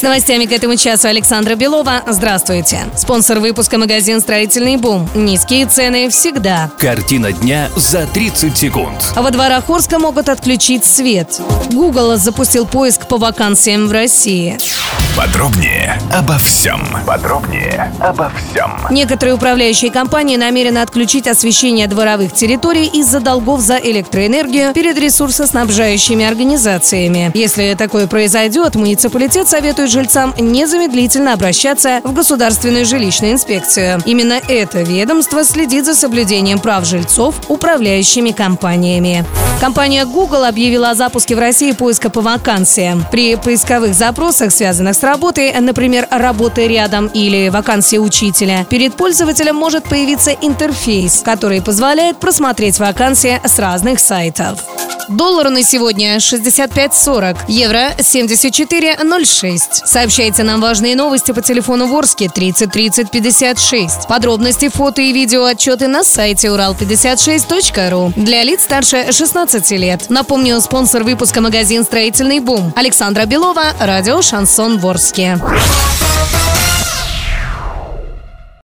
С новостями к этому часу Александра Белова. Здравствуйте. Спонсор выпуска магазин «Строительный бум». Низкие цены всегда. Картина дня за 30 секунд. А во дворах Орска могут отключить свет. Google запустил поиск по вакансиям в России. Подробнее обо всем. Подробнее обо всем. Некоторые управляющие компании намерены отключить освещение дворовых территорий из-за долгов за электроэнергию перед ресурсоснабжающими организациями. Если такое произойдет, муниципалитет советует жильцам незамедлительно обращаться в Государственную жилищную инспекцию. Именно это ведомство следит за соблюдением прав жильцов управляющими компаниями. Компания Google объявила о запуске в России поиска по вакансиям. При поисковых запросах, связанных с работой, например, работа рядом или вакансия учителя, перед пользователем может появиться интерфейс, который позволяет просмотреть вакансии с разных сайтов. Доллар на сегодня 65.40, евро 74.06. Сообщайте нам важные новости по телефону Ворске 30 30 56. Подробности, фото и видео отчеты на сайте урал56.ру. Для лиц старше 16 лет. Напомню, спонсор выпуска магазин «Строительный бум». Александра Белова, радио «Шансон Ворске».